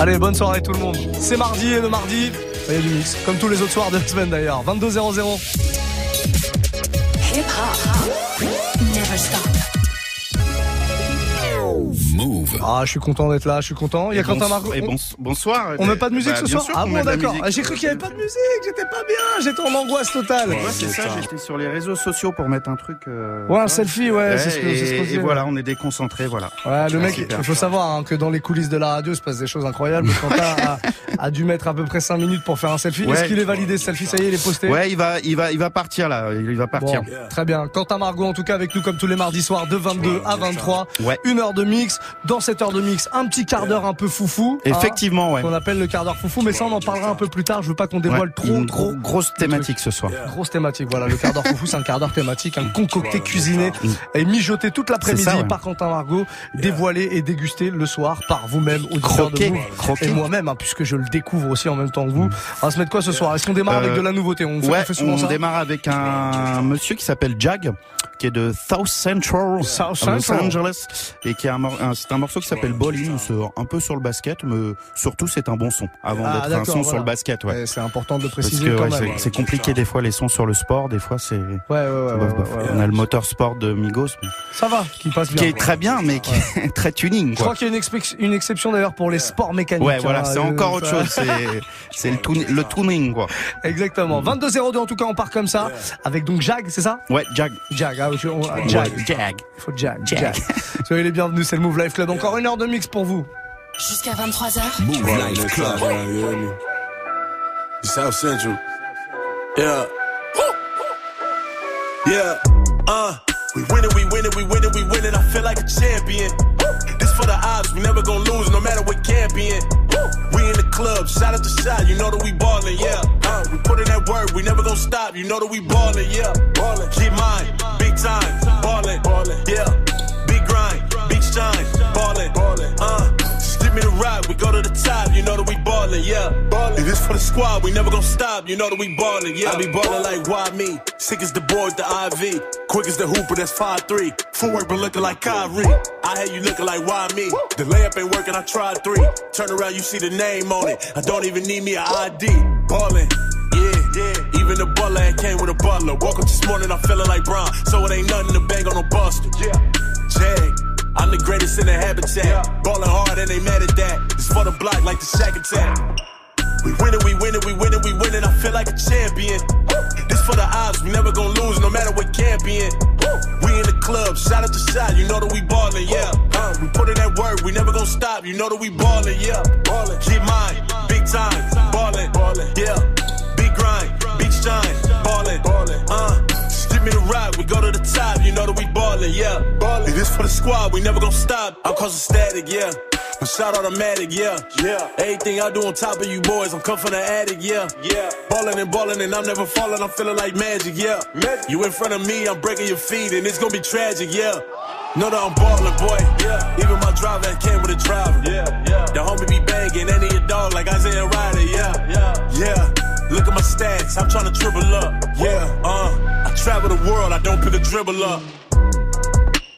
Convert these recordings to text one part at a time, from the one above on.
Allez, bonne soirée tout le monde. C'est mardi et le mardi, il y a du mix, comme tous les autres soirs de la semaine d'ailleurs. 22 00. Hip hop. Never stop. Move. Ah, je suis content d'être là, je suis content. Il y a Quentin Margot. Et bonsoir. On met pas de musique bah, ce soir Ah bon, d'accord. J'ai cru qu'il y avait pas de musique, j'étais pas bien, j'étais en angoisse totale. Ouais, c'est ça, j'étais sur les réseaux sociaux pour mettre un truc. Euh, ouais, un selfie, ouais, c'est ce que, et, et voilà, on est déconcentré, voilà. Ouais, le mec, il faut savoir hein, que dans les coulisses de la radio, il se passe des choses incroyables. Quentin a, a, dû mettre à peu près 5 minutes pour faire un selfie. Est-ce qu'il est validé ce selfie? Ça y est, il est posté Ouais, il va, il va, il va partir là, il va partir. très bien. Quentin Margot, en tout cas, avec nous comme tous les mardis soirs de 22 à 23. Ouais. Une heure de mix. Dans cette heure de mix, un petit quart d'heure un peu foufou. Hein, Effectivement, ouais. Qu'on appelle le quart d'heure foufou, mais ça on en parlera un peu plus tard. Je veux pas qu'on dévoile trop, trop. Grosse thématique ce soir. Grosse thématique, voilà. Le quart d'heure foufou, c'est un quart d'heure thématique, un concocté, cuisiné et mijoté toute l'après-midi par Quentin Margot, dévoilé et dégusté le soir par vous-même, auditeur de vous et moi-même, hein, puisque je le découvre aussi en même temps que vous. On va se mettre quoi ce soir? Est-ce qu'on démarre avec de la nouveauté? On, ouais, on démarre avec un monsieur qui s'appelle Jag, qui est de South Central, South Los Angeles, et qui a un, c'est un morceau qui s'appelle Bowling, un peu sur le basket, mais surtout c'est un bon son avant ah, d'être un son sur le basket. Ouais. C'est important de le préciser. Parce que c'est compliqué des fois les sons sur le sport, des fois c'est. Ouais, ouais, ouais, On a le moteur sport de Migos. Ça va, qui passe bien. Qui est très bien, mais qui est très tuning. Je crois qu'il y a une, exception d'ailleurs pour les sports mécaniques. Ouais, voilà, hein, c'est encore autre chose. C'est le, le tuning, quoi. Exactement. 22-02 en tout cas, on part comme ça. Avec donc Jag, c'est ça? Ouais, Jag. Jag, ah, Jag. Jag. Il faut Jag. Jag. Soyez les bienvenus, c'est le Move Life Club. Encore une heure de mix pour vous. Jusqu'à 23h. Move Life Club. South Central. Yeah. Yeah. Uh. We win it, we win it, we win it, we win it. I feel like a champion. This for the odds, we never gonna lose, no matter what camp be in. We in the club, shot at the shot, you know that we ballin', yeah. Uh, we put in that work, we never gonna stop, you know that we ballin', yeah. Ballin', keep mine, big time, ballin', ballin', yeah. Big grind, big shine, ballin', ballin', uh me the ride, we go to the top, you know that we ballin', yeah. Ballin'. If it's for the squad, we never gon' stop, you know that we ballin', yeah. I be ballin' like why me? Sick as the boy with the IV. Quick as the hooper, that's 5'3. Footwork but looking like Kyrie. I had you looking like why me? The layup ain't working, I tried three. Turn around, you see the name on it. I don't even need me an ID. Ballin'. Yeah, yeah. Even the butler ain't came with a butler. Woke up this morning, I'm feeling like Brown. So it ain't nothing to bang on no buster. Yeah. Jag. I'm the greatest in the habitat. Ballin' hard and they mad at that. It's for the block like the Shaq attack. We win it, we win it, we win it, we win it. I feel like a champion. This for the odds, we never gonna lose no matter what in. We in the club, shot at the shot, you know that we ballin', yeah. Uh, we put in that work, we never gonna stop, you know that we ballin', yeah. Ballin', keep mine, big time, ballin', ballin', yeah. Big grind, big shine, ballin', ballin', uh me the ride, we go to the top, you know that we ballin', yeah. Ballin'. This for the squad, we never gon' stop. I'm causing static, yeah. I'm shot automatic, yeah. Yeah. Everything I do on top of you boys, I'm come from the attic, yeah. Yeah. Ballin' and ballin' and I'm never fallin', I'm feeling like magic, yeah. Magic. You in front of me, I'm breaking your feet and it's gonna be tragic, yeah. Know that I'm ballin', boy. Yeah. Even my driver came with a driver. Yeah, yeah. The homie be banging, and he a dog like Isaiah Rider, yeah. Yeah. Yeah. Look at my stats, I'm trying to triple up. Yeah, uh, I travel the world, I don't pick a dribble up.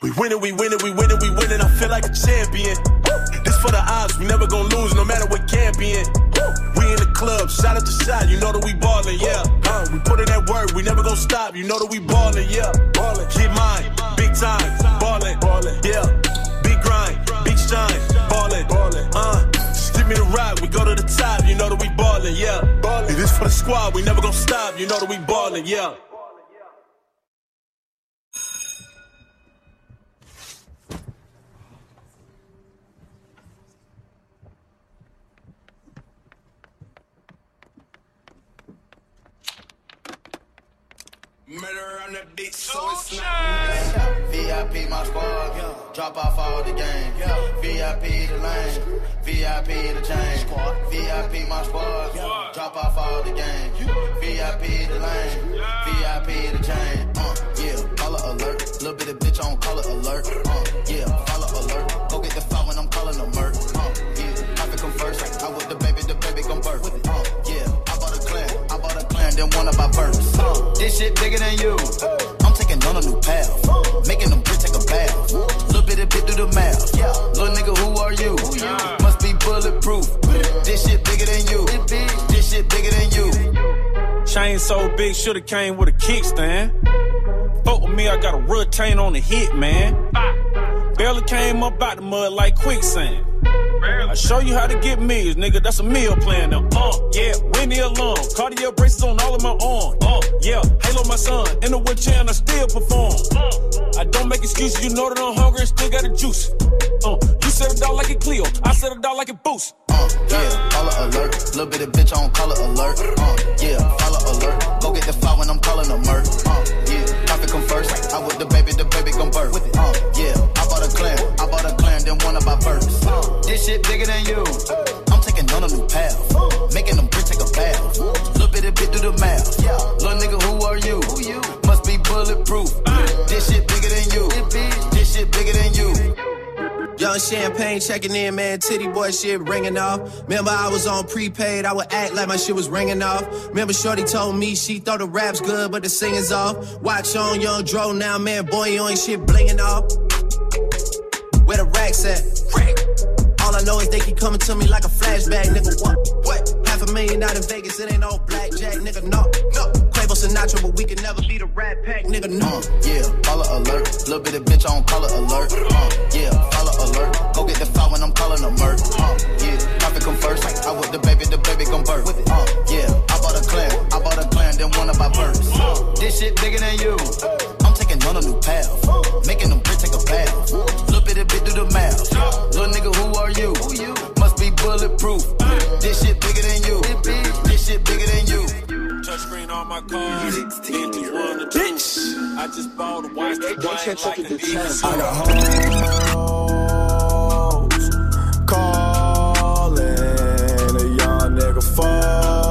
We win it, we win it, we win it, we win it. I feel like a champion. This for the odds, we never gonna lose, no matter what in. We in the club, shot at the shot, you know that we ballin', yeah. Uh, we put in that work, we never gonna stop, you know that we ballin', yeah. Ballin', keep mine, big time, ballin', ballin', yeah. Big grind, big shine, ballin', ballin', uh. Give me the ride, we go to the top, you know that we ballin', yeah. Ballin'. This for the squad, we never gonna stop, you know that we ballin', yeah. Murder on the beat, so it's not. VIP my squad, yeah. drop off all the game. Yeah. VIP the lane, VIP the chain. Squad. VIP my squad, yeah. drop off all the game. VIP the lane, VIP the chain. Uh, yeah, color alert, little bit of bitch on color alert. Uh, yeah, follow alert, go get the file when I'm calling a murk. than one of our first. This shit bigger than you. I'm taking on a new path. Making them bitch take a bath. Little bit of bit through the mouth. Little nigga, who are you? Must be bulletproof. This shit bigger than you. This shit bigger than you. Chain so big, shoulda came with a kickstand. Fuck with me, I got a real on the hit, man. Barely came up out the mud like quicksand. I show you how to get meals, nigga. That's a meal plan. Now, uh, yeah, Winnie alone. Cardio braces on all of my arms. Uh, yeah, Halo my son. In the wheelchair and I still perform. I don't make excuses. You know that I'm hungry and still got the juice. Uh, you set it out like a Clio. I set it out like a boost. Uh, yeah, follow alert. Little bit of bitch on color alert. Uh, yeah, follow alert. Go get the file when I'm calling a murk. Uh, yeah, profit come first. I with the baby, the baby gon' birth. Uh, yeah, I bought a clan. Then one of birds. Uh, this shit bigger than you. I'm taking on a new path. Making them bitch take a bath. Little bit of bit do the math. Little nigga, who are you? Must be bulletproof. This shit bigger than you. This shit bigger than you. Young champagne checking in, man. Titty boy shit ringing off. Remember, I was on prepaid. I would act like my shit was ringing off. Remember, Shorty told me she thought the rap's good, but the singing's off. Watch on Young Dro now, man. Boy, you ain't shit blinging off. Where the racks at? All I know is they keep coming to me like a flashback, nigga. What? What? Half a million out in Vegas, it ain't no blackjack, nigga. No, no. Quavo Sinatra, but we can never be the Rat Pack, nigga. No. Uh, yeah, follow alert. Little bit of bitch i on color alert. Uh, yeah, follow alert. Go get the file when I'm calling a murk. Uh, yeah, profit come first. I with the baby, the baby gon' birth. Uh, yeah, I bought a clan. I bought a clan, then one of my birds. This shit bigger than you. I'm taking on a new path. Making them bitch take a bath. Little bit of bit do the math. Little nigga, who are you? Must be bulletproof. This shit bigger than you. This shit bigger than you. Touchscreen on my car. Bentley one to two. I just bought a watch to wine like a diva. I got hoes calling a young nigga phone.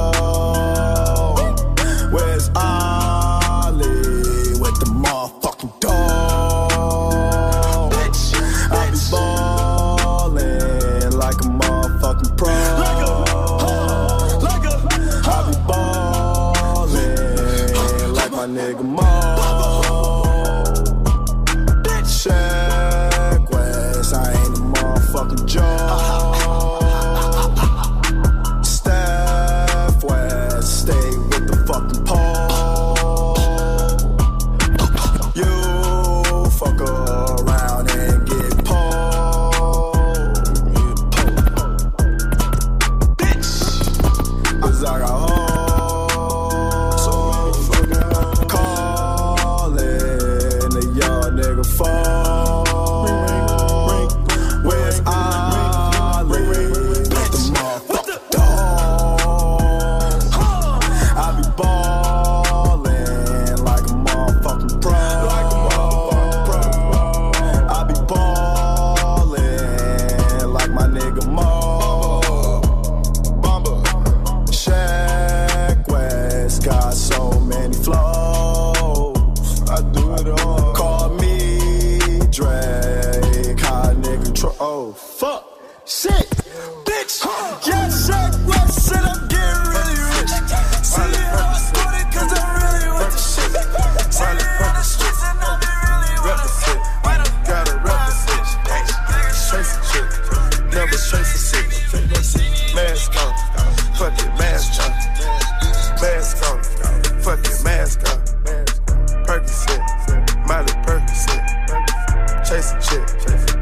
Chick.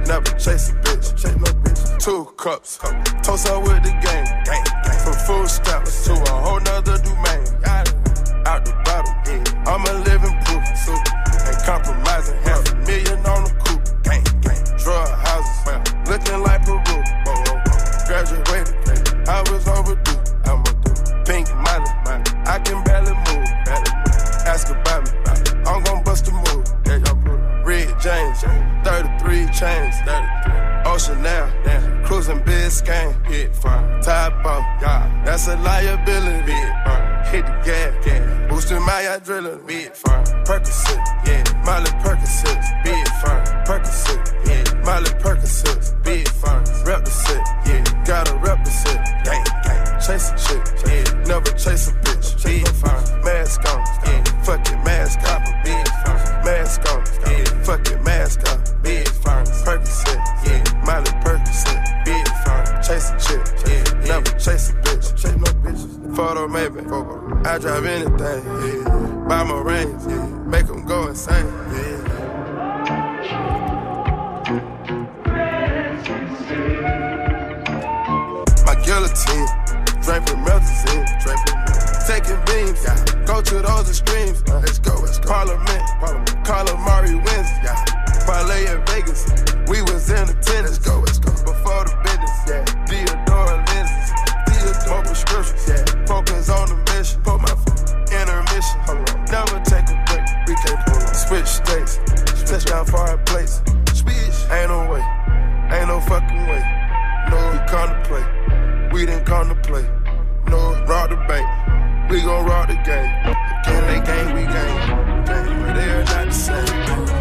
Never chase a bitch. Chase no bitch. Two cups. Toast up with the game. From food stamps to a whole nother domain. Out the bottle. I'm a living proof. Ain't compromising. Half a million on the coupe. Drug houses. Looking like a Peru. Graduated. I was overdue. Pink Molly. I can barely move. Ask about 33 chains. 33. Ocean now. Cruising Biscayne. Hit fire. Top off. That's a liability. Hit the gas. yeah. Boosting my adrenaline. Big fire. Percocet. Yeah. Molly Percocet. Big fire. Percocet. Yeah. Molly Percocet. Big fire. Rep the. Yeah. Gotta rep the. Gang, gang. Chase a chick. Yeah. Never chase a bitch. Big fire. Mask on. Yeah. Fuck it, mask on. Big fire. Mask on. Yeah. Fuck it, mask on. I drive anything, yeah. Buy my rings, yeah. Make them go insane, yeah. My guillotine, drink with melazine, drink with Taking beams, yeah. Go to those extremes, uh, let's go, let's go. Parliament, Parliament. Calamari wins, yeah. Parlay in Vegas, fucking way. No, we come to play, we didn't come to play. No, rob the bank, we gon' rob the game. Again, they game, we. But they're not the same.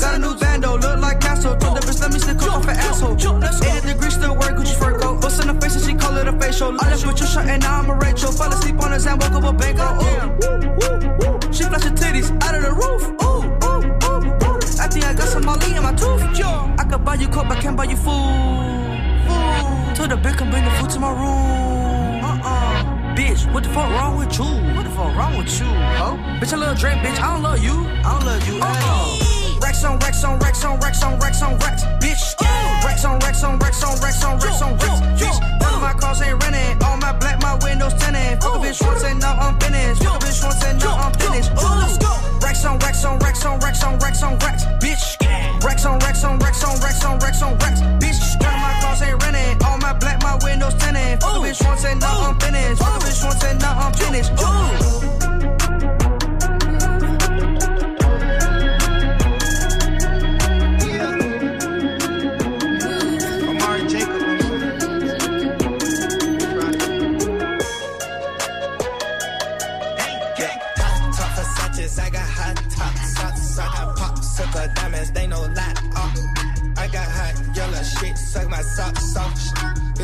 Got a new bando, look like Castle. Told the bitch let me stick off an asshole. 80 degrees still work, Gucci fur coat. Bust in the face and she call it a facial. I left with your shirt and now I'm a Rachel. Fell asleep on his hand, woke up a bank. Oh, ooh. She flash her titties out of the roof. Ooh, ooh, ooh, ooh. I think I got some Molly in my tooth. I could buy you coke, but can't buy you food. Food. Told the bitch come bring the food to my room. Uh-uh. Bitch, what the fuck wrong with you? What the fuck wrong with you? Oh, bitch, I love Drake, bitch. I don't love you. I don't love you at uh-uh. all. Racks on racks on racks on racks on racks on racks, bitch. Racks on racks on racks on racks on racks on racks, bitch. None of my cars ain't renting. All my black, my windows tinted. Fuck a bitch once and now I'm finished. Fuck a bitch once and now I'm finished. Let's go. Racks on racks on racks on racks on racks on racks, bitch. Racks on racks on racks on racks on racks on racks, bitch. None of my cars ain't renting. All my black, my windows tinted. Fuck a bitch once and now I'm finished. Fuck a bitch once and now I'm finished.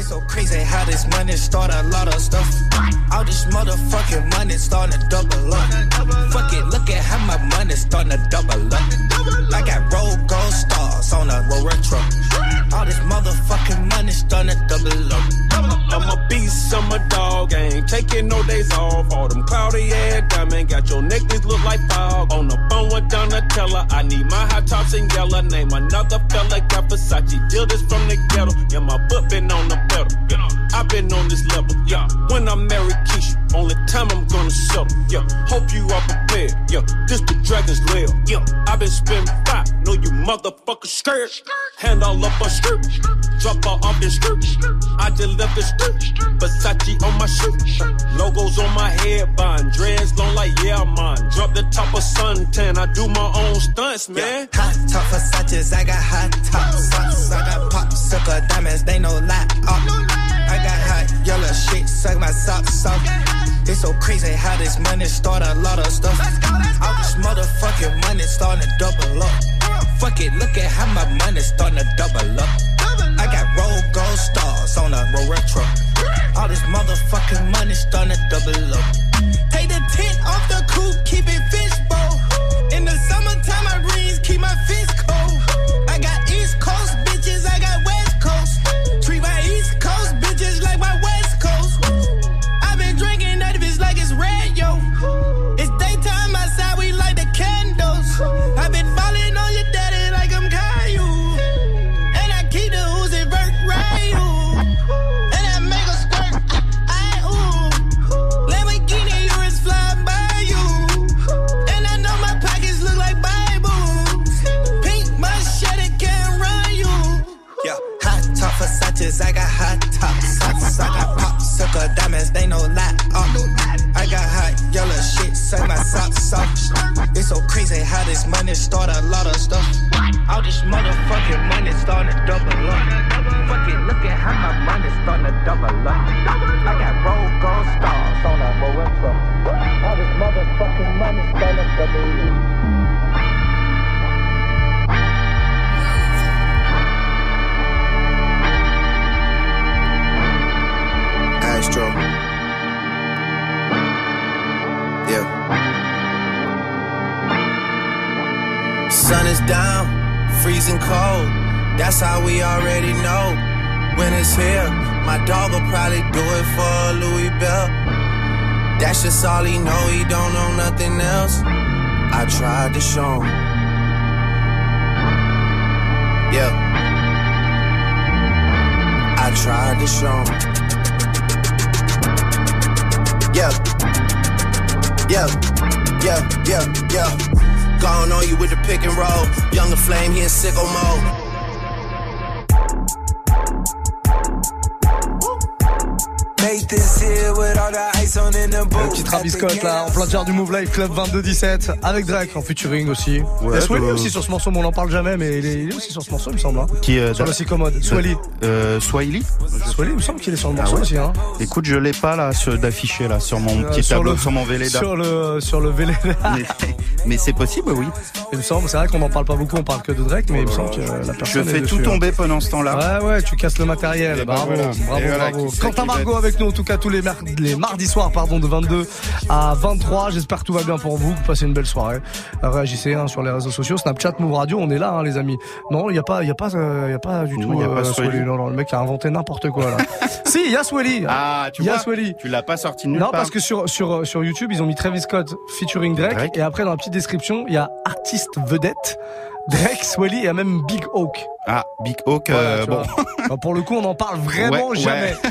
So crazy how this money start a lot of stuff. All this motherfucking money starting to double up. Fuck it, look at how my money starting to double up. I got roll gold stars on a roll retro. All this motherfucking money starting to double up. I'm a beast, I'm a dog, ain't taking no days off. All them cloudy air diamond, got your necklace look like fog. On the phone with Donatella, I need my hot tops in yellow. Name another fella, got Versace, deal this from the ghetto. Yeah, my foot been on the pedal. Yeah, I've been on this level. Yeah, when I marry Keisha, only time I'm gonna settle. Yeah, hope you are prepared. Yeah, this the dragon's lair. Yeah, I've been spinning five, know you motherfuckers scared. Hand all up a skirt, drop her off the skirt. I just left the skirt, Versace on my shirt. Logos on my head, bond dreads long like yeah, man. Drop the top of suntan, I do my own stunts, man. Hot top Versace's, I got hot top socks. I got popsicle diamonds, they no lie. Uh, I got hot yellow shit, suck my socks off. It's so crazy how this money start a lot of stuff. All this motherfucking money starting to double up. Fuck it, look at how my money starting to double up. I got roll gold stars on a roll retro. All this motherfucking money starting to double up. Take the tent Gone on you with the pick and roll. Younger flame, he in sicko mode. Le petit Travis Scott là, en plein du Move Life Club 22-17, avec Drake en featuring aussi. Ouais, Swelly euh... aussi sur ce morceau, mais on n'en parle jamais, mais il est, il est, aussi sur ce morceau, il me semble. Hein. Qui, euh, sur le commode. Euh, Swahili Swahili, il me semble qu'il est sur le morceau ah ouais. aussi. Hein. Écoute, je l'ai pas là d'affiché là sur mon petit tableau, le, sur mon Véleda. Sur le, sur le Véleda. mais, mais c'est possible, oui. Il me semble, c'est vrai qu'on n'en parle pas beaucoup, on parle que de Drake, mais il me semble que la personne. Je fais tout tomber pendant ce temps-là. Ouais, ouais, tu casses le matériel. Bravo, bravo, bravo. Quentin Margot avec nous, en tout cas, tous les, les mardis soirs, pardon, de 22 à 23. J'espère que tout va bien pour vous, que vous passez une belle soirée. Réagissez hein, sur les réseaux sociaux, Snapchat, Move Radio, on est là, hein, les amis. Non, il n'y a pas, il a pas, il y a pas du tout. Il y a pas euh, non, non, le mec a inventé n'importe quoi là. si, il y a Swelly. Ah, tu y vois, Swelly. Tu l'as pas sorti nulle non, part. parce que sur sur sur YouTube, ils ont mis Travis Scott featuring Drake, Drake. et après dans la petite description, il y a artiste vedette. Drake, Swelly et même Big Oak. Ah, Big Oak, euh, bon. pour le coup, on en parle vraiment ouais, jamais. Ouais.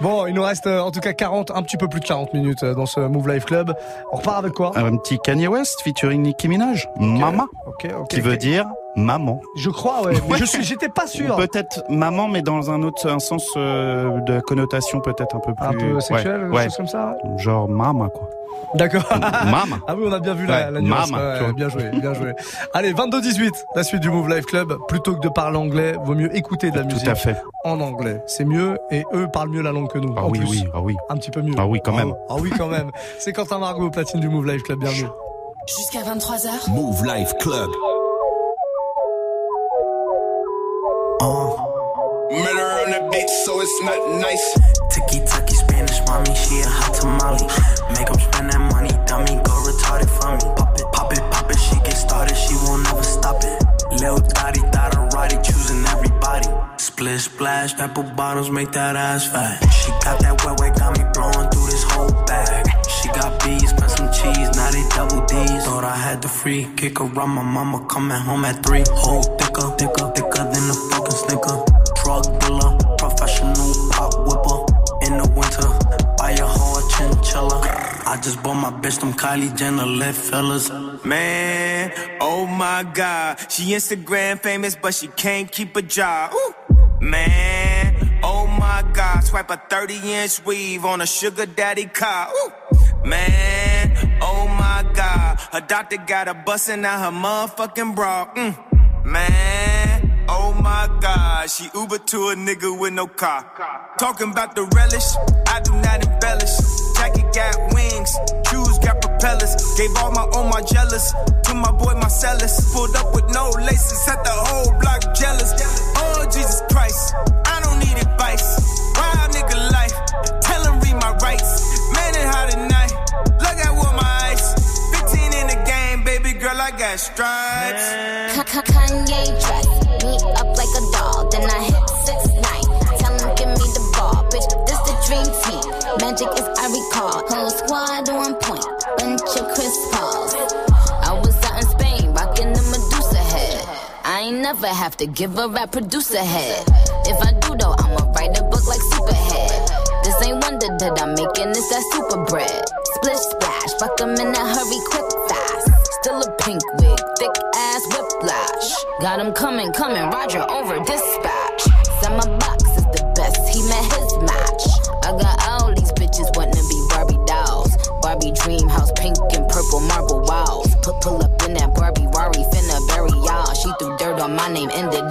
bon, il nous reste en tout cas 40, un petit peu plus de 40 minutes dans ce Move Life Club. On repart avec quoi? Un petit Kanye West featuring Nicki Minaj, okay. Mama, okay, okay, qui veut dire maman. Je crois, ouais. Mais je suis, j'étais pas sûr. Peut-être maman, mais dans un autre, un sens euh, de connotation peut-être un peu plus. Un peu sexuel, ouais. chose comme ça. Genre mama, quoi. D'accord. Mama. Ah oui, on a bien vu la, la nuance. Mama. Ouais, bien joué, bien joué. Allez, 22-18, la suite du Move Life Club. Plutôt que de parler anglais, vaut mieux écouter de la musique. Tout à fait. En anglais. C'est mieux et eux parlent mieux la langue que nous. Ah en oui, plus. oui, ah oui. Un petit peu mieux. Ah oui, quand même. Ah, ah oui, quand même. C'est Quentin Margot, platine du Move Life Club. Bienvenue. Jusqu'à 23h. Move Life Club. Uh. Murder on the beat, so it's not nice. Tiki taki Spanish mommy, she a hot tamale. Make them spend that money, dummy, go retarded for me. Pop it, pop it, pop it, she get started, she won't never stop it. Lil Dottie, thought righty, choosing everybody. Split splash, pepper bottles, make that ass fat. She got that wet wet, got me blowing through this whole bag. She got bees, spent some cheese, now they double D's. Thought I had the free kick around my mama coming home at three. Whole thicker, thicker, just bought my bitch them Kylie Jenner lip fillers. Man, oh my god, she Instagram famous, but she can't keep a job. Ooh. Man, oh my god, swipe a 30 inch weave on a sugar daddy car. Ooh. Man, oh my god, her doctor got her busting out her motherfucking bra. Mm. Man, oh my god, she Uber to a nigga with no car. Talking about the relish, I do not embellish. Jacket got wings, shoes got propellers. Gave all my own my jealous to my boy Marcellus. Pulled up with no laces, had the whole block jealous. Oh Jesus Christ, I don't need advice. Wild nigga life, tell him read my rights. Man, it hot at night. Look at what my eyes. 15 in the game, baby girl, I got stripes. Kanye dress me up like a doll, then I hit Magic is I recall. Whole squad on point, bunch of Chris Pauls. I was out in Spain, rocking the Medusa head. I ain't never have to give a rap producer head. If I do though, I'ma write a book like Superhead. This ain't wonder that I'm making this that super bread. Splish splash, fuck 'em in a hurry, quick fast. Still a pink wig, thick ass whiplash. Got 'em coming, coming, Roger over dispatch. game ended.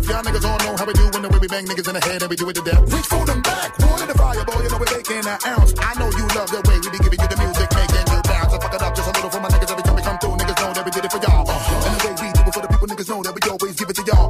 death. Y'all niggas all know how we do when the way we bang niggas in the head and we do it to death. Reach for them back, one in the fire, boy, you know we're making an ounce. I know you love the way we be giving you the music, making you bounce. I fuck it up just a little for my niggas every time we come through. Niggas know that we did it for y'all. Uh-huh. And the way we do it for the people, niggas know that we always give it to y'all.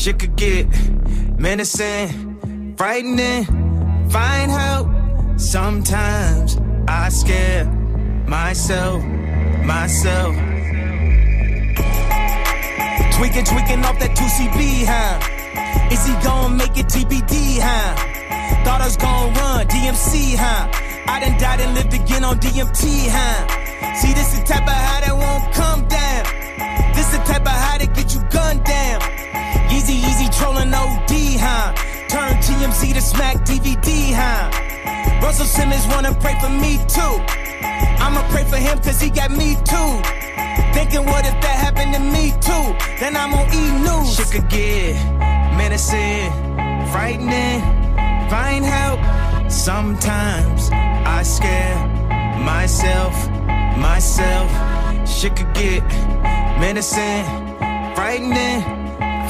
shit could get menacing, frightening. Find help. Sometimes I scare myself, myself. Tweaking, tweaking off that 2CB, huh? Is he gonna make it TBD, huh? Thought I was gonna run DMC, huh? I done died and lived again on DMT, huh? See, this the type of how that won't come down. This the type of how to get TMZ to smack DVD, huh? Russell Simmons wanna pray for me too. I'ma pray for him cause he got me too. Thinking what if that happened to me too? Then I'm on E! News. Shit could get menacing, frightening, find help. Sometimes I scare myself, myself. Shit could get menacing, frightening,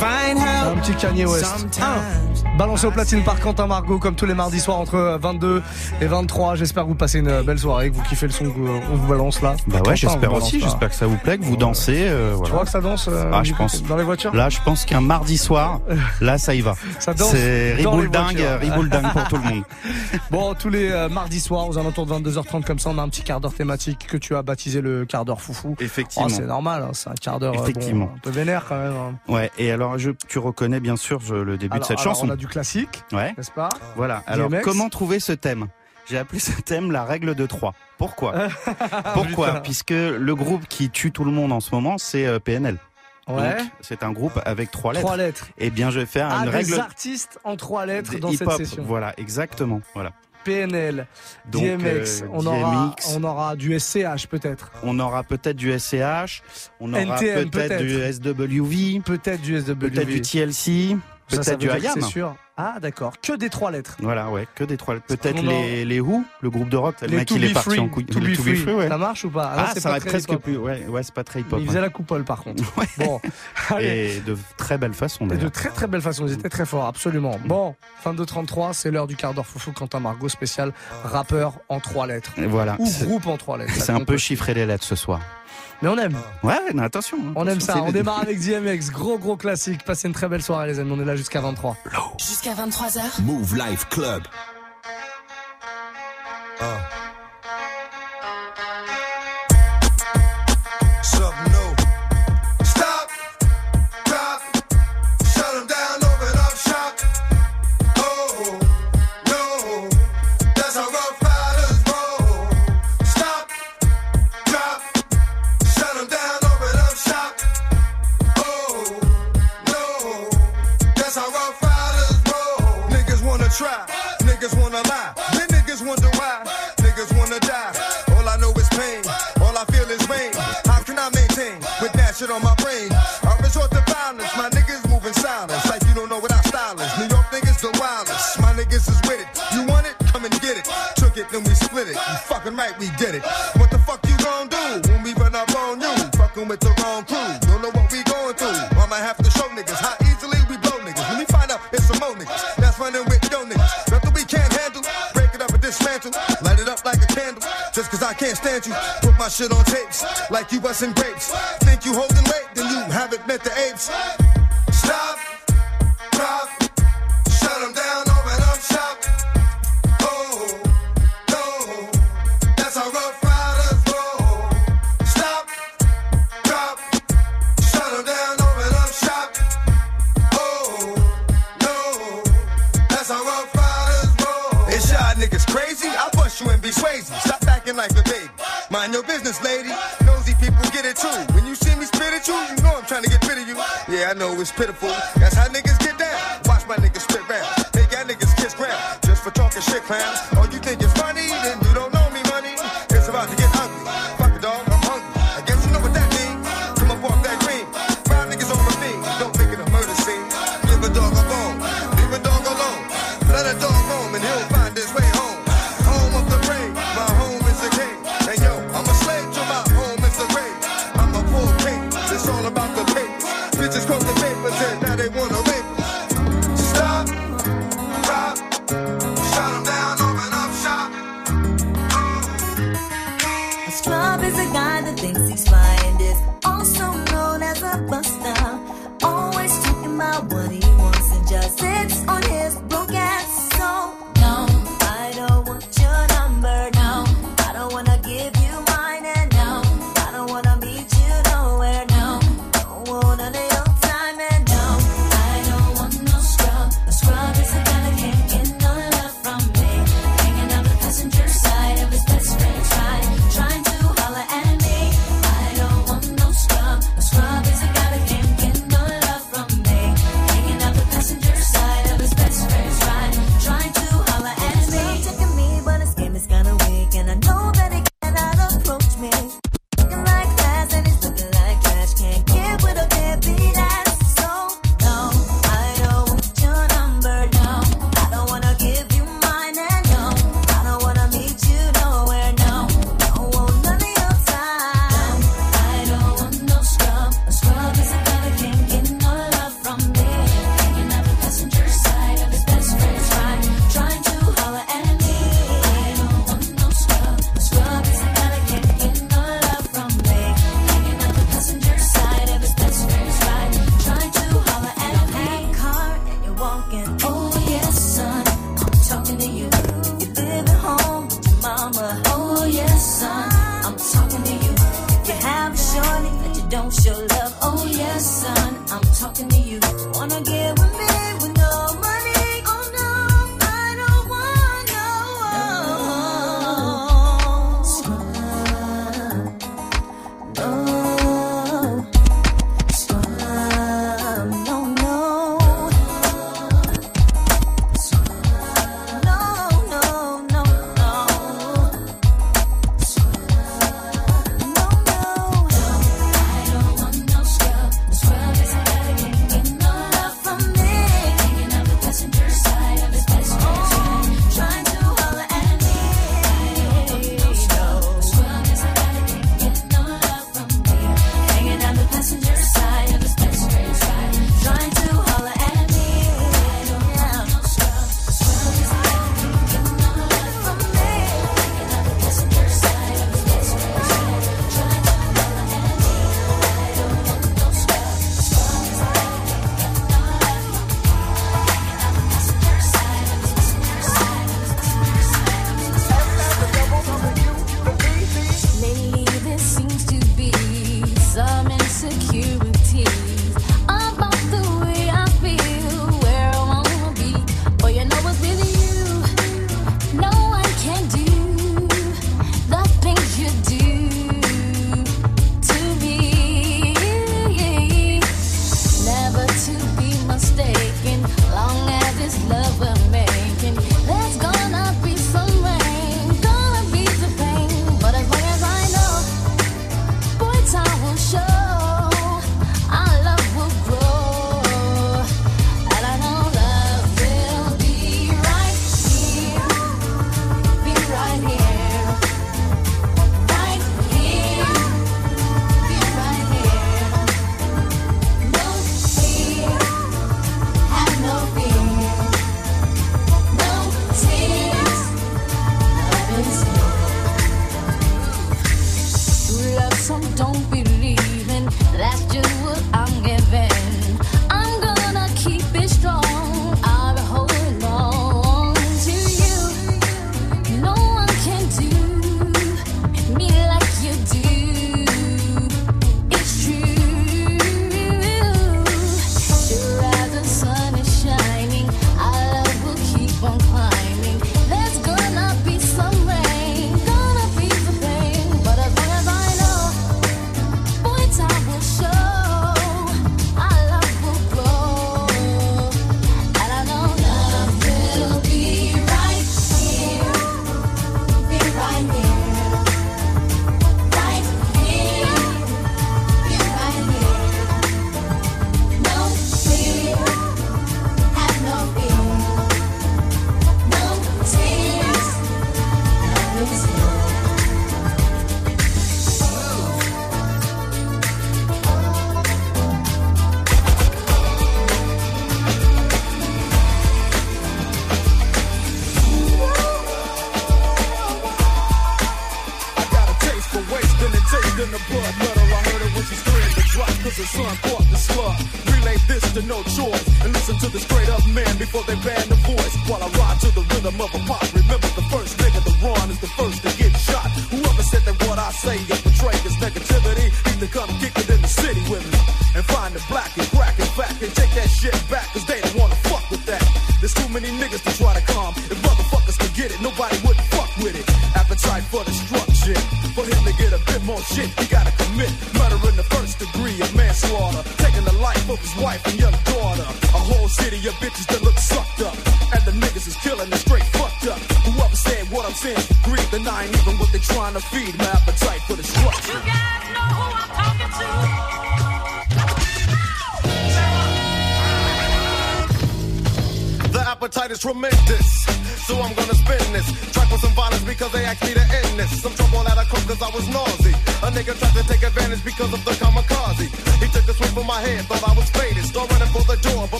find help. Un petit Kanye West. Sometimes. Balancé au platine par Quentin Margot comme tous les mardis soirs entre 22 et 23. J'espère que vous passez une belle soirée, que vous kiffez le son qu'on vous balance là. Bah ouais, j'espère aussi. J'espère que ça vous plaît, que vous dansez. Euh, voilà. Tu crois que ça danse euh, Ah, je pense. dans les voitures? Là, je pense qu'un mardi soir, là, ça y va. Ça danse C'est riboule dingue, riboule dingue pour tout le monde. Bon, tous les euh, mardis soirs, aux alentours de 22h30, comme ça, on a un petit quart d'heure thématique que tu as baptisé le quart d'heure foufou. Effectivement. Oh, c'est normal, hein, c'est un quart d'heure euh, bon, Effectivement. un peu vénère quand même. hein. Ouais. Et alors, je, tu reconnais bien sûr je- le début Alors- de cette alors, chanson. On a du classique, Ouais. n'est-ce pas? Voilà. Alors, DMX. comment trouver ce thème? J'ai appelé ce thème la règle de 3. Pourquoi? Pourquoi? Puisque le groupe qui tue tout le monde en ce moment, c'est euh, PNL. Ouais. C'est un groupe avec trois lettres. Trois lettres. Eh bien, je vais faire Ah, une des règle artistes en trois lettres des dans cette session. Voilà, exactement. Voilà. PNL, Donc, DMX, euh, on, aura, on aura du SCH peut-être. On aura peut-être du SCH, on aura peut-être peut-être. du SWV, Peut-être du SWV. peut-être du TLC, Ça, veut du dire que IAM. C'est sûr. Ah d'accord, que des trois lettres. Voilà, ouais, que des trois. Peut-être On en- les, les Who, le groupe de rock, le Les mec To il est parti Free. en couille. To Le Be To Be Free. Free, ouais. Ça marche ou pas Ah, Ah, c'est ça pas va très presque plus. Ouais, ouais, c'est pas très hip-hop. Il hein. faisait la coupole par contre. Bon, allez. Et de très belle façon Et de d'ailleurs. très très belle façon, ils étaient très forts, absolument. Bon, fin de 33, c'est l'heure du quart d'heure foufou Quentin Margot spécial rappeur en trois lettres. Et Voilà. Ou groupe en trois lettres. C'est un peu chiffré les lettres ce soir. Mais on aime, Ouais, mais attention. hein, on aime ça. On démarre avec DMX, gros gros classique. Passez une très belle soirée les amis, on est là jusqu'à 23. Jusqu'à 23h. Move Life Club. Something we did it. What the fuck you gon' do when we run up on you? Fucking with the wrong crew. Don't know what we going through. I might have to show niggas how easily we blow niggas. When we find out it's some more niggas that's running with yo niggas. Nothing we can't handle. Break it up and dismantle. Light it up like a candle. Just cause I can't stand you. Put my shit on tapes like you busting grapes. Think you holding weight, then you haven't met the apes. Swayzy. Stop acting like a baby. Mind your business, lady. Nosy people get it too. When you see me spit at you, you know I'm trying to get rid of you. Yeah, I know it's pitiful. That's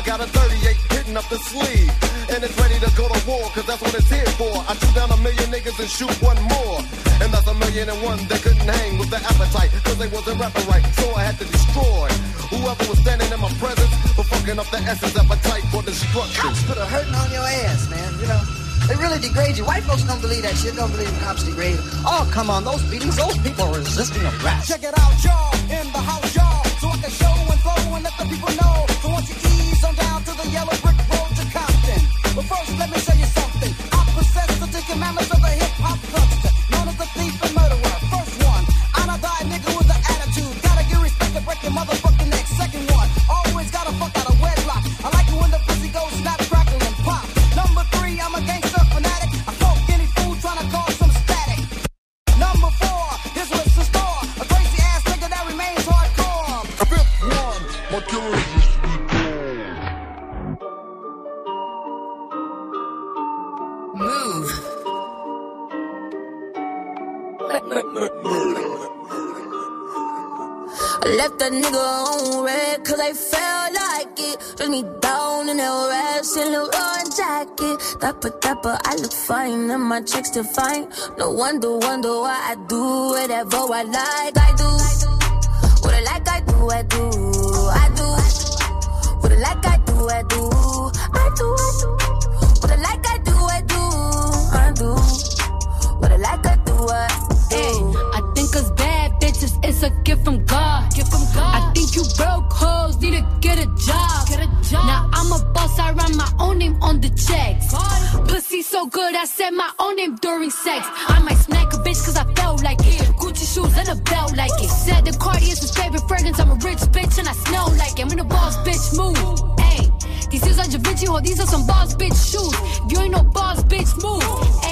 I got a 38 hitting up the sleeve. And it's ready to go to war, cause that's that's what it's here for. I shoot down a million niggas and shoot one more. And that's a million and one that couldn't hang with the appetite, cause they wasn't rapping right. So I had to destroy whoever was standing in my presence for fucking up the essence appetite for destruction. Cops put a hurting on your ass, man, you know. They really degrade you. White folks don't believe that shit. Don't believe cops degrade. Oh, come on. Those beatings, those people are resisting arrest. Check it out, y'all. In the house, jacket. Dapper, I look fine and my checks to fine. No wonder, wonder why I do whatever I like. I do what I like, I do, I do, I do. What I like, I do, I do, I do, I do. What I like, I do, I do, I do. What I like, I during sex. I might smack a bitch cause I felt like it. Gucci shoes and a belt like it. Said the Cardi is his favorite fragrance. I'm a rich bitch and I smell like it. I'm in a boss bitch move. Ayy. These is are Da Vinci, ho, these are some boss bitch shoes. If you ain't no boss bitch move.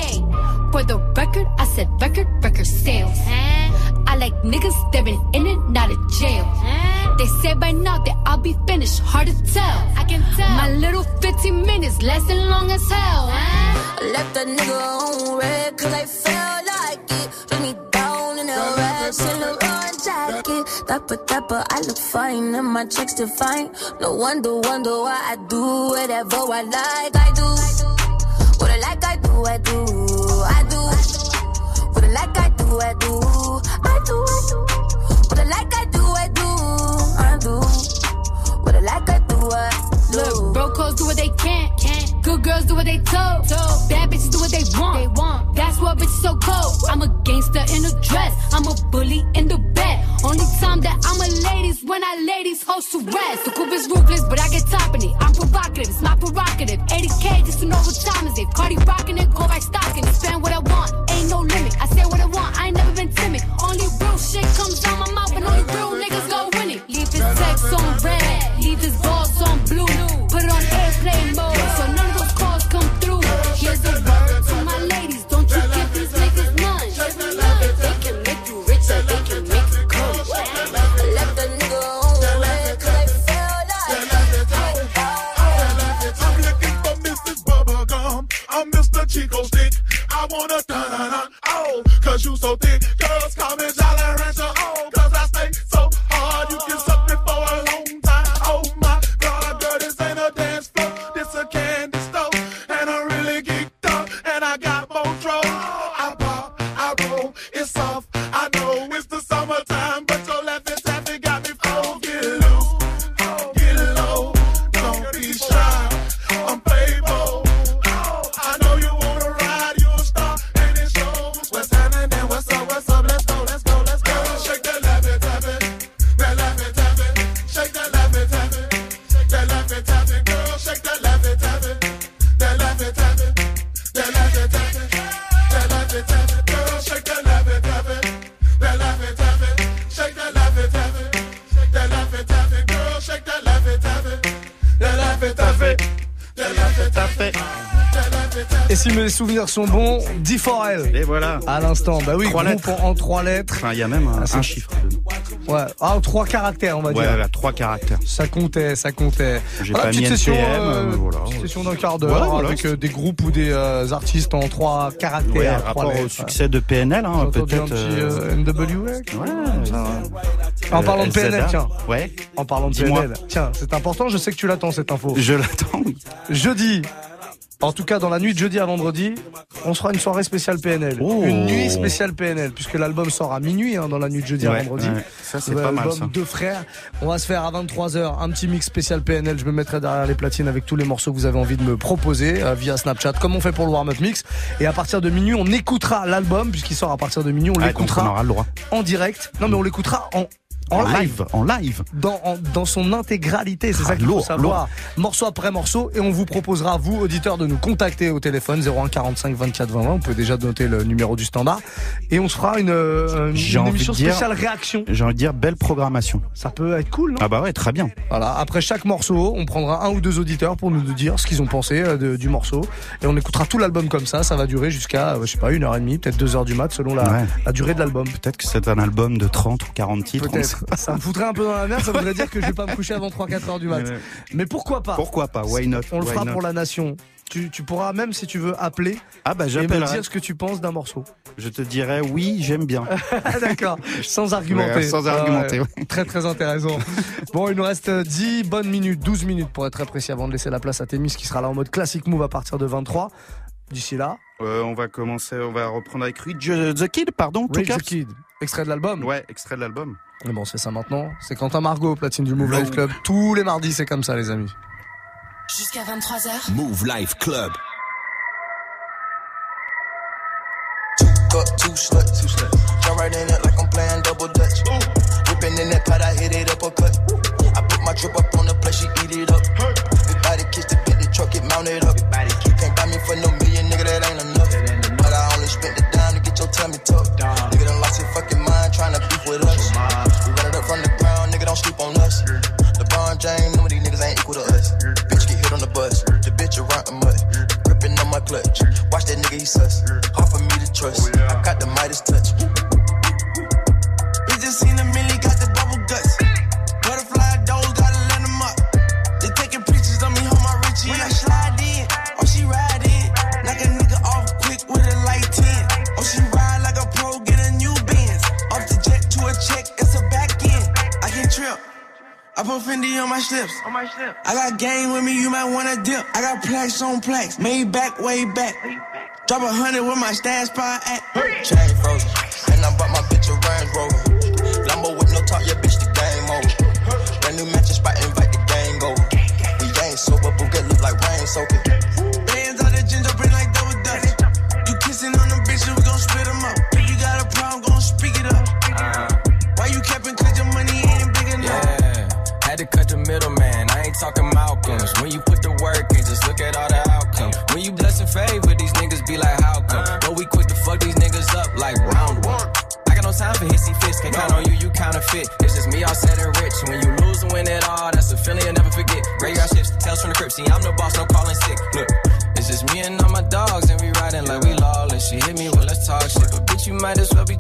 Ayy. For the record, I said record, record sales. I like niggas that been in and out of jail. They say by now that be finished, hard to tell. I can tell. My little 15 minutes lasting long as hell. I left that nigga on red cause I felt like it. Put me down in the rest in the run jacket. Dapper, dapper, I look fine and my checks to fine. No wonder, wonder why I do whatever I like. I do what I like, I do, I do, I do. What I like, I do, I do, I do, I do. What I like, I do, I do, I do. What. Look, broke hoes do what they can. can. Good girls do what they told. told. Bad bitches do what they want. They want. That's why bitches so cold. I'm a gangster in a dress. I'm a bully in the bed. Only time that I'm a ladies when I ladies host to rest. The coupe is ruthless, but I get top in it. I'm provocative, it's my prerogative. 80k just to know what time is it. Cardi rocking it, go by stocking it. Spend what I want, ain't no limit. I say what cause you so thick. Souvenirs sont bons, D4L. Et voilà. À l'instant, bah oui, Trois groupe lettres. en, en trois lettres. Enfin, il y a même un, Ah, un chiffre. Ouais, ah, en trois caractères, on va Ouais, dire. voilà, trois caractères. Ça comptait, ça comptait. J'ai Voilà, pas petite mis session, NPM, euh, voilà. petite session d'un quart d'heure Voilà, voilà. avec euh, des groupes ou des euh, artistes en trois caractères. Ouais, trois rapport au lettres. succès de PNL, hein, peut-être. un petit NWA. Ouais, ça, En parlant de PNL, tiens. Ouais. En parlant de. PNL, tiens, c'est important, je sais que tu l'attends cette info. Je l'attends. Jeudi, En tout cas, dans la nuit de jeudi à vendredi, on sera une soirée spéciale PNL. Oh. Une nuit spéciale PNL, puisque l'album sort à minuit hein, dans la nuit de jeudi à vendredi. ouais. Ça, c'est pas mal, ça. Deux frères. On va se faire à 23h un petit mix spécial PNL. Je me mettrai derrière les platines avec tous les morceaux que vous avez envie de me proposer euh, via Snapchat, comme on fait pour le warm-up mix. Et à partir de minuit, on écoutera l'album, puisqu'il sort à partir de minuit. On Ah, l'écoutera on aura le droit. en direct. Non, mais on l'écoutera en, en, live. live, en live. Dans, en- dans son intégralité, c'est Ah, ça qu'il faut savoir. Morceau après morceau, et on vous proposera, vous, auditeurs, de nous contacter au téléphone 01 45 24 20 20. On peut déjà noter le numéro du standard. Et on se fera une, euh, une émission dire- spéciale réaction. J'ai envie de dire belle programmation. Ça peut être cool, non? Ah bah ouais, très bien. Voilà. Après chaque morceau, on prendra un ou deux auditeurs pour nous dire ce qu'ils ont pensé euh, de- du morceau. Et on écoutera tout l'album comme ça. Ça va durer jusqu'à, euh, je sais pas, une heure et demie, peut-être deux heures du mat, selon la, Ouais. la durée de l'album. Peut-être que c'est un album de 30 ou 40 titres. Peut-être. Ça me foutrait un peu dans la merde, ça voudrait dire que je vais pas me coucher avant 3-4 heures du mat. Mais pourquoi pas Pourquoi pas Why not On le fera pour la nation. Tu, tu pourras même si tu veux appeler Ah bah et me dire ce que tu penses d'un morceau. Je te dirais oui, j'aime bien. D'accord, sans argumenter. Ouais, sans argumenter, Ouais, Très très intéressant. Bon, il nous reste 10 bonnes minutes, 12 minutes pour être très précis avant de laisser la place à Témis qui sera là en mode classic move à partir de 23. D'ici là, Euh, on va commencer, on va reprendre avec euh, the Kid, pardon. Rage the. Kid, extrait de l'album. Ouais, extrait de l'album. Mais bon, c'est ça maintenant. C'est Quentin Margot, platine du Move Life Club. Tous les mardis, c'est comme ça, les amis. Jusqu'à 23h. Move Life Club. Two cup, two sluts. Two sluts. Jump right in it like I'm playing double dutch. Whipping in that pot, I hit it uppercut. I put my drip up on the plate, she eat it up. Big body kiss the Bentley truck, it mounted up. Get your tummy tucked. Nigga done lost your fucking mind trying to beef with us. We run it up from the ground, nigga, don't sleep on us. LeBron James, none of these niggas ain't equal to us. Plaques on plaques, made back, way back. Drop a hundred with my stash spot at. Chain frozen,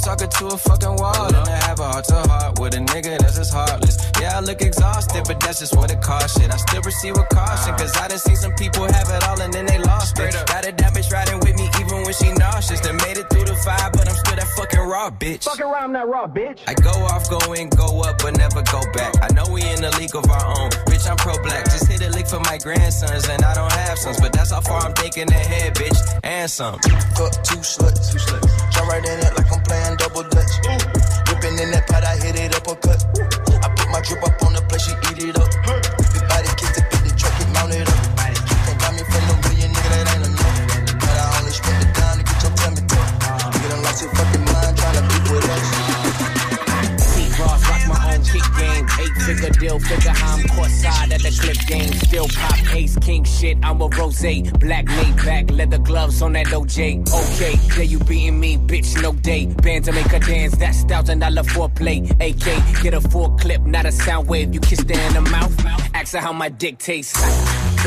talking to a fucking wall. And I have a heart to heart with a nigga that's just heartless. Yeah, I look exhausted, but that's just what it costs shit. I still proceed with caution, cause I done seen some people have it all and then they lost it. Got a that bitch riding with me even when she nauseous. They made it through the fire, but I'm still that fucking raw bitch. Fucking around that raw, bitch. I go off, go in, go up, but never go back. I know we in the league of our own. Bitch, I'm pro black. Just hit a lick for my grandsons, and I don't have. But that's how far I'm thinking ahead, bitch. And some. Fuck two sluts. Two sluts. Jump right in it like I'm playing double dutch. Whipping in that pot, I hit it uppercut. I put my drip up on the plate, she eat it up. Big figure deal, figure I'm caught side at the clip game. Still pop ace, king shit. I'm a rose. Black made back, leather gloves on that OJ. Okay, there you beating me, bitch, no day. Band to make her dance, that's thousand dollar foreplay. AK, get a full clip, not a sound wave. You kiss her in the mouth, ask her how my dick tastes.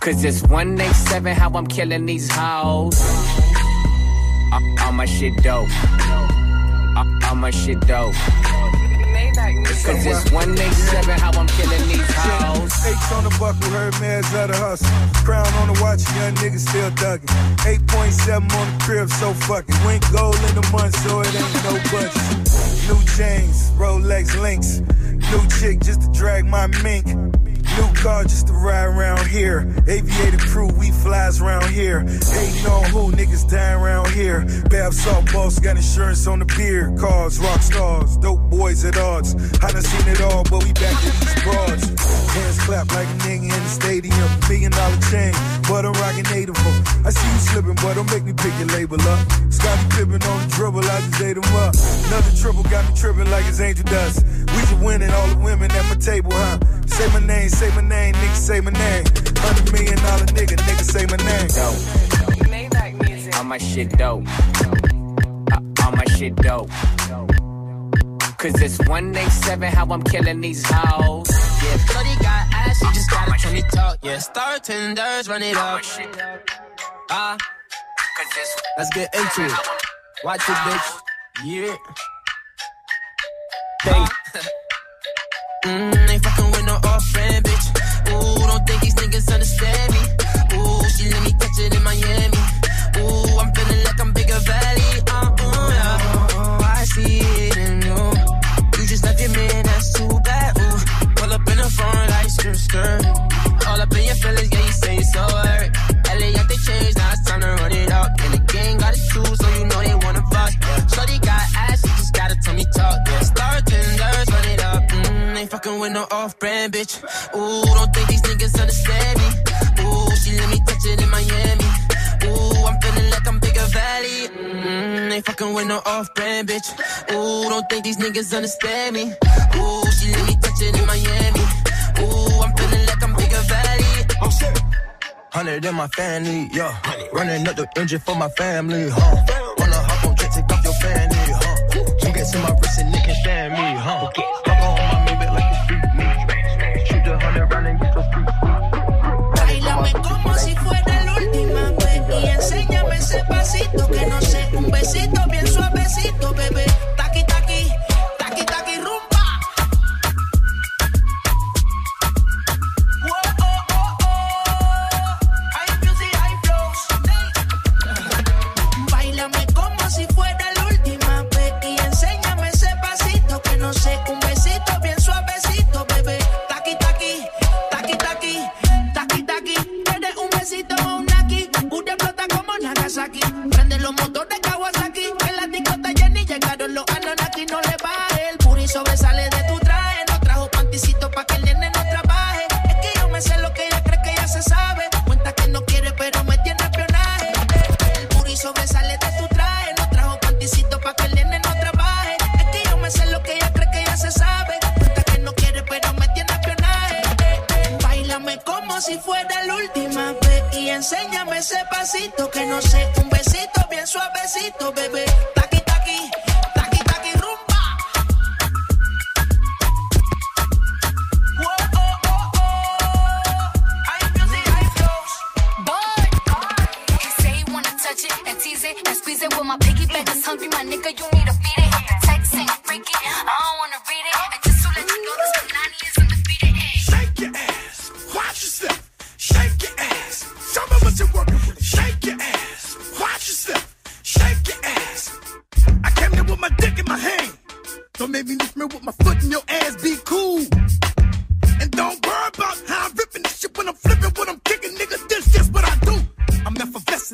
Cause it's 187 how I'm killing these hoes. All my shit dope. All my shit dope. Cause it's 187 how I'm killing these hoes. H on the buckle, heard man's out of hustle. Crown on the watch, young niggas still ducking. 8.7 on the crib, so fucking. Went gold in the month, so it ain't no budget. New chains, Rolex links. New chick just to drag my mink. New car just to ride around here. Aviator crew, we flies around here. Hating on who, niggas dying around here. Bab salt boss got insurance on the beer. Cars, rock stars, dope boys at odds. I done seen it all, but we back to these broads. Hands clap like a nigga in the stadium. Million dollar chain, but I'm rocking native. I see you slipping, boy, don't make me pick your label up. Scottie Pippen on the dribble, I just ate him up. Another triple got me tripping like it's angel dust. We just winning all the women at my table, huh? Say my name, say my name, nigga, say my name. Hundred million dollar nigga, nigga, say my name. Dope. All my shit dope. Uh, all my shit dope. Cause it's 187 how I'm killing these hoes. Yeah, Shorty got ass, you just gotta tell me talk. Yeah, star tenders, run it up. Ah, let's get into it. Watch it, bitch. Yeah. Hey. Mm, ain't fucking with no off friend, bitch. Ooh, don't think these niggas understand me. Ooh, she let me catch it in Miami. With no off-brand bitch. Ooh, don't think these niggas understand me. Ooh, she let me touch it in Miami. Ooh, I'm feeling like I'm bigger valley. Mm, ain't fucking with no off-brand bitch. Ooh, don't think these niggas understand me. Ooh, she let me touch it in Miami. Ooh, I'm feeling like I'm bigger valley. I'm sick. Hundred in my family, yeah. Running up the engine for my family, huh?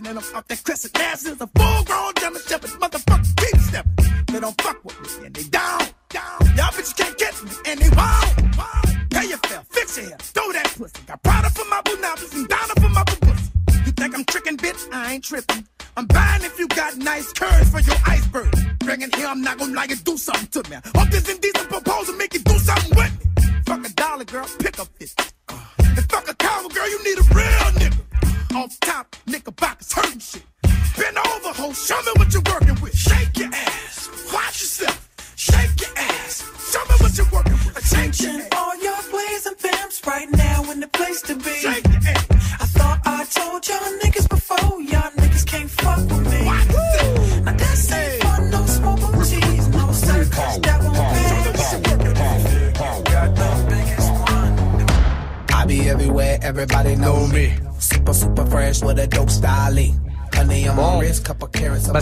And I'm off that crescent. Ass is a full grown German shepherd. Motherfucker,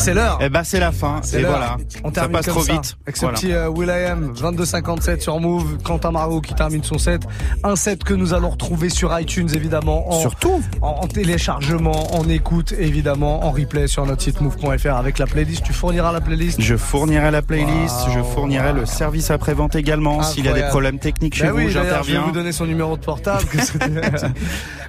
c'est l'heure. Eh bah c'est la fin. Et voilà. On ça passe trop vite. Avec ce petit euh, Will.i.am 22,57 sur Move. Quentin Margot qui termine son set. Un set que nous allons retrouver sur iTunes évidemment. En, Surtout. En, téléchargement, en écoute évidemment, en replay sur notre site move.fr avec la playlist. Tu fourniras la playlist? Je fournirai la playlist. Je fournirai le service après-vente également. S'il y a des problèmes techniques chez bah vous, j'interviens. Je vais vous donner son numéro de portable.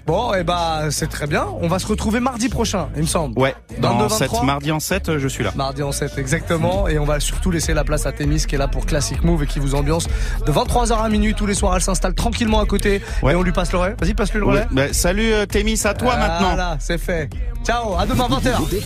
bon, et eh bah c'est très bien. On va se retrouver mardi prochain, il me semble. Ouais, dans 7, mardi en 7, je suis là. Mardi en 7, exactement. Et on va surtout laisser la place à Témis qui est là pour Classic Move et qui vous ambiance de 23h à minuit tous les soirs. Elle s'installe tranquillement à côté et on lui passe le relais. Vas-y, passe-lui le relais. Bah, salut euh, Témis, à toi maintenant. Voilà, c'est fait. Ciao, à demain 20h.